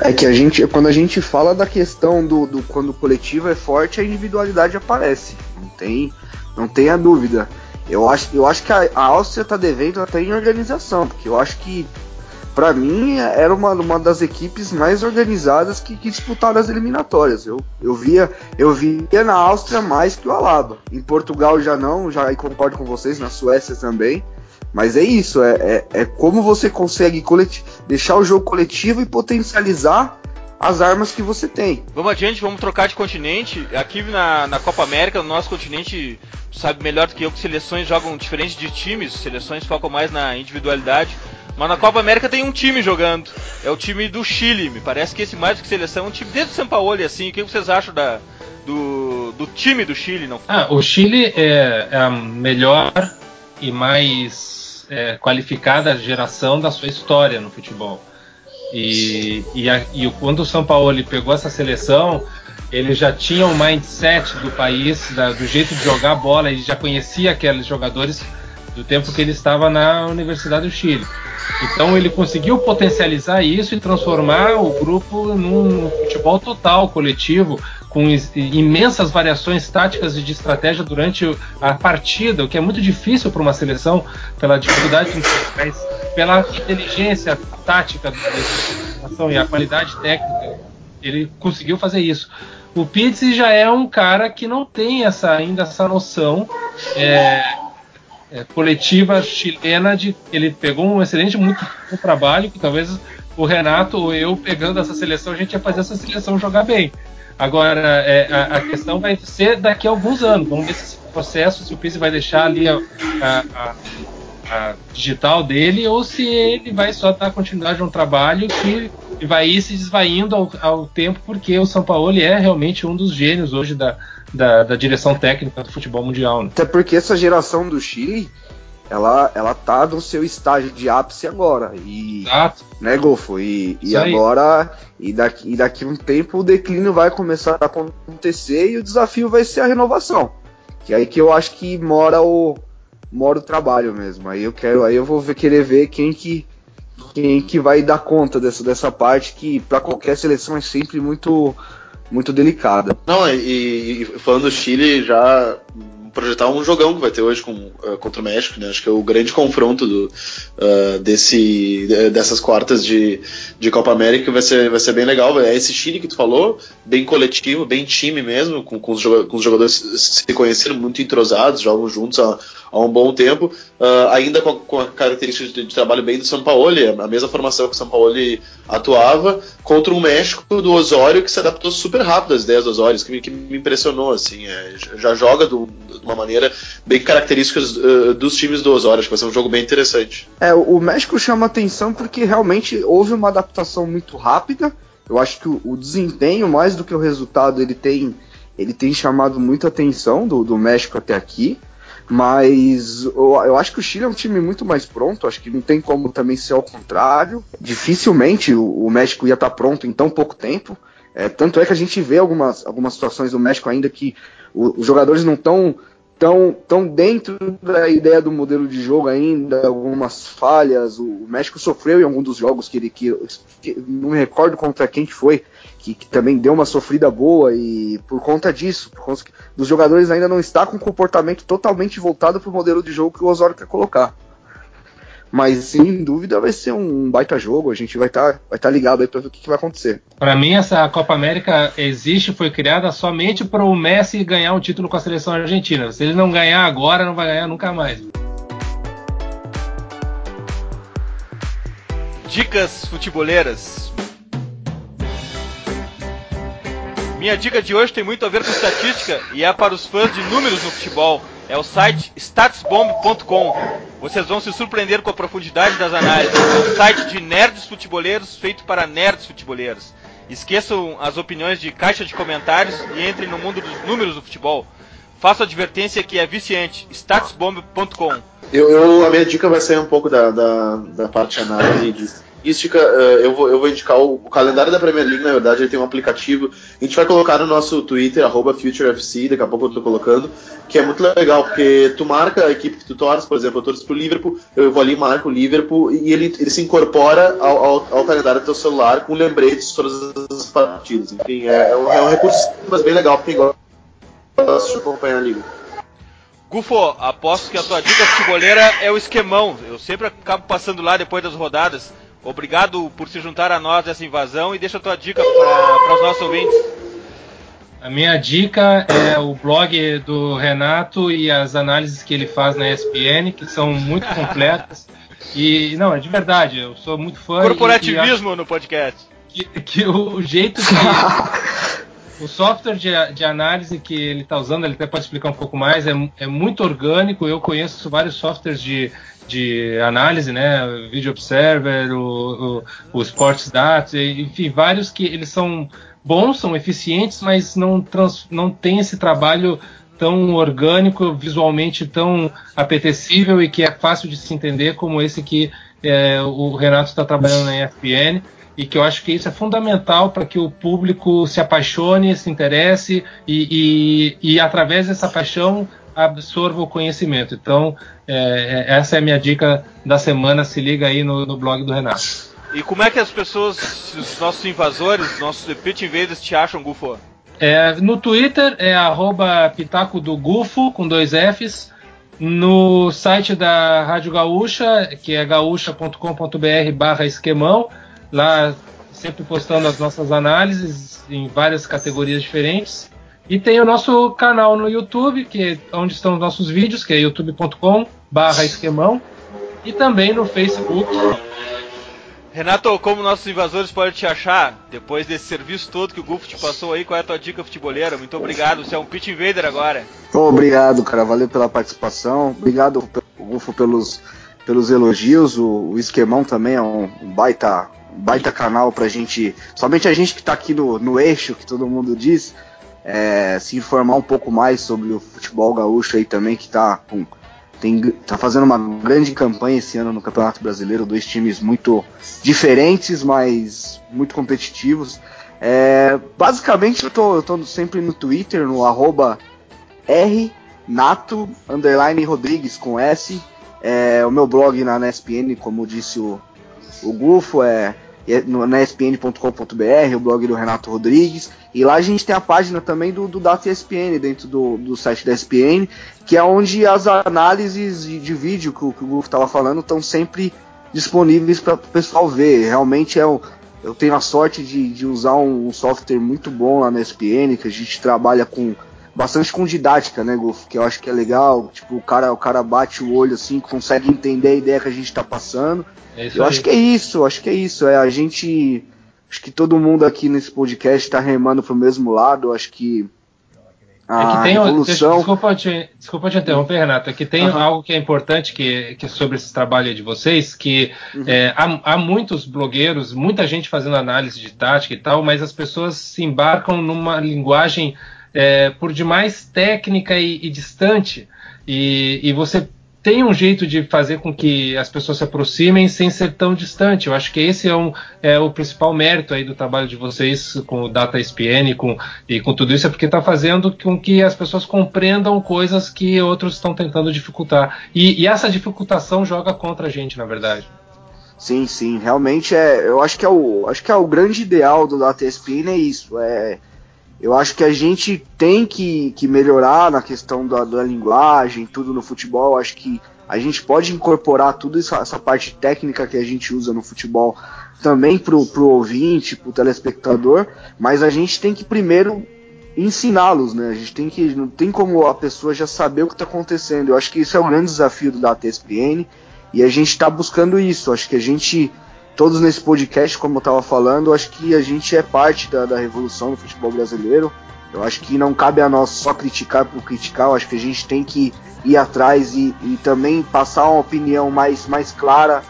É que a gente, quando a gente fala da questão do, do quando o coletivo é forte, a individualidade aparece. Não tem, não tenha dúvida. Eu acho, eu acho que a, a Áustria está devendo até em organização, porque eu acho que para mim era uma, uma das equipes mais organizadas que, que, disputaram as eliminatórias. Eu, eu via eu via na Áustria mais que o Alaba. Em Portugal já não, já concordo com vocês, na Suécia também. Mas é isso, é, é, é como você consegue deixar o jogo coletivo e potencializar as armas que você tem. Vamos adiante, vamos trocar de continente. Aqui na, na Copa América, no nosso continente, sabe melhor do que eu que seleções jogam diferente de times, seleções focam mais na individualidade. Mas na Copa América tem um time jogando. É o time do Chile. Me parece que esse mais do que seleção é um time desde o São Paulo, assim. O que vocês acham da, do, do time do Chile? Não? Ah, o Chile é, é a melhor e mais é, qualificada geração da sua história no futebol. E, e, a, e quando o São Paulo pegou essa seleção, ele já tinha o mindset do país, da, do jeito de jogar bola, ele já conhecia aqueles jogadores do tempo que ele estava na Universidade do Chile. Então ele conseguiu potencializar isso e transformar o grupo num futebol total, coletivo, com imensas variações táticas e de estratégia durante a partida, o que é muito difícil para uma seleção pela dificuldade mas pela inteligência tática da seleção e a qualidade técnica. Ele conseguiu fazer isso. O Pizzi já é um cara que não tem essa, ainda essa noção é, é, coletiva chilena de ele pegou um excelente muito bom trabalho que talvez o Renato ou eu pegando essa seleção a gente ia fazer essa seleção jogar bem Agora, é, a, a, questão vai ser daqui a alguns anos. Vamos ver se esse processo, se o Pizzi vai deixar ali a, a, a, digital dele ou se ele vai só dar continuidade a um trabalho que vai ir se desvaindo ao, ao tempo, porque o São Paulo é realmente um dos gênios hoje da, da, da direção técnica do futebol mundial. Né? Até porque essa geração do Chile ela, ela tá no seu estágio de ápice agora. E, Exato. Né, Golfo? E, e agora, e daqui, e daqui um tempo o declínio vai começar a acontecer e o desafio vai ser a renovação. Que é aí que eu acho que mora o, mora o trabalho mesmo. Aí eu quero, aí eu vou ver, querer ver quem que quem que vai dar conta dessa, dessa parte que para qualquer seleção é sempre muito muito delicada. Não, e, e falando do Chile já projetar um jogão que vai ter hoje com, uh, contra o México, né? Acho que é o grande confronto do, uh, desse, dessas quartas de, de Copa América vai ser, vai ser bem legal. É esse Chile que tu falou, bem coletivo, bem time mesmo, com, com, os, com os jogadores se conhecendo, muito entrosados, jogam juntos há um bom tempo, uh, ainda com, com, a característica de, de, trabalho bem do São Paulo, a mesma formação que o São Paulo atuava, contra um México do Osório que se adaptou super rápido às ideias do Osório, que me, que me impressionou, assim, é, já joga do, de uma maneira bem característica uh, dos times do Osório. Acho que vai ser um jogo bem interessante. É, o México chama atenção porque realmente houve uma adaptação muito rápida. Eu acho que o, o desempenho, mais do que o resultado, ele tem, ele tem chamado muita atenção do, do México até aqui. Mas eu, eu, acho que o Chile é um time muito mais pronto. Acho que não tem como também ser ao contrário. Dificilmente o, o México ia estar pronto em tão pouco tempo. É, tanto é que a gente vê algumas, algumas situações do México ainda que o, os jogadores não estão tão, tão dentro da ideia do modelo de jogo ainda, algumas falhas. O México sofreu em algum dos jogos que ele que, que não me recordo contra quem que foi, que, que, também deu uma sofrida boa e por conta disso, por conta dos jogadores ainda não está com um comportamento totalmente voltado para o modelo de jogo que o Osório quer colocar. Mas sem dúvida vai ser um baita jogo, a gente vai estar tá, vai tá ligado aí para ver o que, que vai acontecer. Para mim, essa Copa América existe, foi criada somente para o Messi ganhar o título com a seleção argentina. Se ele não ganhar agora, não vai ganhar nunca mais. Dicas futeboleiras. Minha dica de hoje tem muito a ver com estatística e é para os fãs de números no futebol é o site statsbomb.com. Vocês vão se surpreender com a profundidade das análises. É um site de nerds futeboleiros feito para nerds futeboleiros. Esqueçam as opiniões de caixa de comentários e entrem no mundo dos números do futebol. Faço a advertência que é viciante. statsbomb.com. Eu, eu, a minha dica vai ser um pouco da, da, da parte análise estatística, uh, eu, vou, eu vou indicar o, o, calendário da Premier League, na verdade, ele tem um aplicativo. A gente vai colocar no nosso Twitter, FutureFC, daqui a pouco eu tô colocando, que é muito legal, porque tu marca a equipe que tu torce, por exemplo, eu torço pro Liverpool, eu vou ali, marco o Liverpool, e ele, ele se incorpora ao, ao, ao calendário do teu celular com lembretes de todas as partidas. Enfim, é, é, um, é um recurso mas bem legal, porque gosta de acompanhar a liga. Gufo, aposto que a tua dica futebolera é o esquemão. Eu sempre acabo passando lá depois das rodadas. Obrigado por se juntar a nós nessa invasão e deixa a tua dica para os nossos ouvintes. A minha dica é o blog do Renato e as análises que ele faz na ESPN, que são muito <laughs> completas. E não, é de verdade, eu sou muito fã. Corporativismo no podcast. Que, que o, o, jeito que. o software de, de, análise que ele está usando, ele até pode explicar um pouco mais, é, é muito orgânico. Eu conheço vários softwares de de análise, né? O Video Observer, o, o, o Sports Data, enfim, vários que eles são bons, são eficientes, mas não, trans, não tem esse trabalho tão orgânico, visualmente tão apetecível e que é fácil de se entender como esse que é, o Renato está trabalhando na ESPN e que eu acho que isso é fundamental para que o público se apaixone, se interesse e, e, e através dessa paixão absorva o conhecimento. Então, é, é, essa é a minha dica da semana. Se liga aí no, no, blog do Renato. E como é que as pessoas, os nossos invasores, nossos Pit Invaders te acham, Gufo? É, no Twitter é arroba Pitaco do Gufo, com dois Fs. No site da Rádio Gaúcha, que é gaúcha.com.br barra esquemão, lá sempre postando as nossas análises em várias categorias diferentes. E tem o nosso canal no YouTube, que é onde estão os nossos vídeos, que é youtube.com barra esquemão. E também no Facebook. Renato, como nossos invasores podem te achar, depois desse serviço todo que o Gufo te passou aí, qual é a tua dica futeboleira? Muito obrigado, você é um pitch invader agora. Obrigado, cara, valeu pela participação. Obrigado, Gufo, pelos, pelos elogios. O, o Esquemão também é um baita, baita canal pra gente, somente a gente que tá aqui no, no eixo, que todo mundo diz, é, se informar um pouco mais sobre o futebol gaúcho aí também, que está com, tem, tá fazendo uma grande campanha esse ano no Campeonato Brasileiro, dois times muito diferentes, mas muito competitivos. É, basicamente eu tô, eu tô sempre no Twitter, no arroba rnato, Rodrigues com S. É, o meu blog na ESPN, como disse o, o Gufo, é na ESPN.com.br, o blog do Renato Rodrigues. E lá a gente tem a página também do, do Data ESPN, dentro do, do site da ESPN, que é onde as análises de, de vídeo que o, que o estava falando estão sempre disponíveis para o pessoal ver. Realmente é eu tenho a sorte de, de usar um, um, software muito bom lá na ESPN, que a gente trabalha com bastante com didática, né, Gufo? Que eu acho que é legal. Tipo, o cara, o cara bate o olho assim, consegue entender a ideia que a gente está passando. É eu aí. acho que é isso, acho que é isso. É a gente. Acho que todo mundo aqui nesse podcast está remando para o mesmo lado. Acho que a é que tem, evolução... desculpa, te, desculpa te interromper, Renato. É que tem uhum. algo que é importante que, que sobre esse trabalho de vocês, que uhum. é, há, há, muitos blogueiros, muita gente fazendo análise de tática e tal, mas as pessoas se embarcam numa linguagem é, por demais técnica e, e distante. E, e você tem um jeito de fazer com que as pessoas se aproximem sem ser tão distante. Eu acho que esse é, um, é o principal mérito aí do trabalho de vocês com o Data SPN com, e com tudo isso, é porque está fazendo com que as pessoas compreendam coisas que outros estão tentando dificultar. E, e, essa dificultação joga contra a gente, na verdade. Sim, sim, realmente é. Eu acho que é o, acho que é o grande ideal do Data SPN é isso. É, eu acho que a gente tem que, que melhorar na questão da, da linguagem, tudo no futebol. Eu acho que a gente pode incorporar tudo isso, essa parte técnica que a gente usa no futebol também pro, pro ouvinte, pro telespectador, mas a gente tem que primeiro ensiná-los, né? A gente tem que não tem como a pessoa já saber o que está acontecendo. Eu acho que isso é o grande desafio do da TSPN e a gente está buscando isso. Acho que a gente todos nesse podcast, como eu estava falando, acho que a gente é parte da, da, revolução do futebol brasileiro. Eu acho que não cabe a nós só criticar por criticar, eu acho que a gente tem que ir atrás e, e também passar uma opinião mais, mais clara,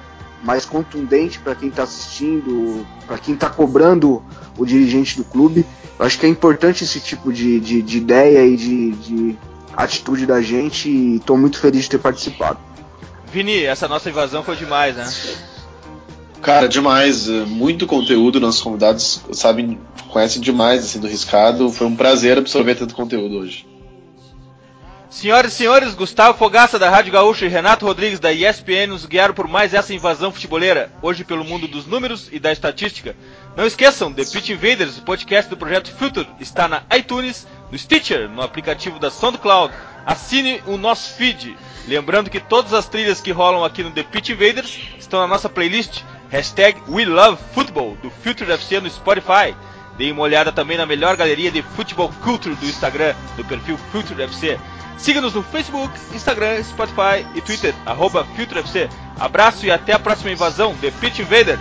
mais contundente para quem está assistindo, para quem está cobrando o dirigente do clube. Eu acho que é importante esse tipo de, de, de ideia e de, de atitude da gente e estou muito feliz de ter participado. Vini, essa nossa invasão foi demais, né? Cara, demais. Muito conteúdo. Nossos convidados sabem, conhecem demais assim, do riscado. Foi um prazer absorver tanto conteúdo hoje. Senhoras e senhores, Gustavo Fogaça da Rádio Gaúcha e Renato Rodrigues da ESPN nos guiaram por mais essa invasão futeboleira, hoje pelo mundo dos números e da estatística. Não esqueçam, The Pitch Invaders, o podcast do projeto Future, está na iTunes, no Stitcher, no aplicativo da SoundCloud. Assine o nosso feed. Lembrando que todas as trilhas que rolam aqui no The Pitch Invaders estão na nossa playlist Hashtag We Love Football do Future FC no Spotify. Dê uma olhada também na melhor galeria de futebol culture do Instagram, do perfil Future FC. Siga-nos no Facebook, Instagram, Spotify e Twitter, arroba FC. Abraço e até a próxima invasão, The Pitch Invaders!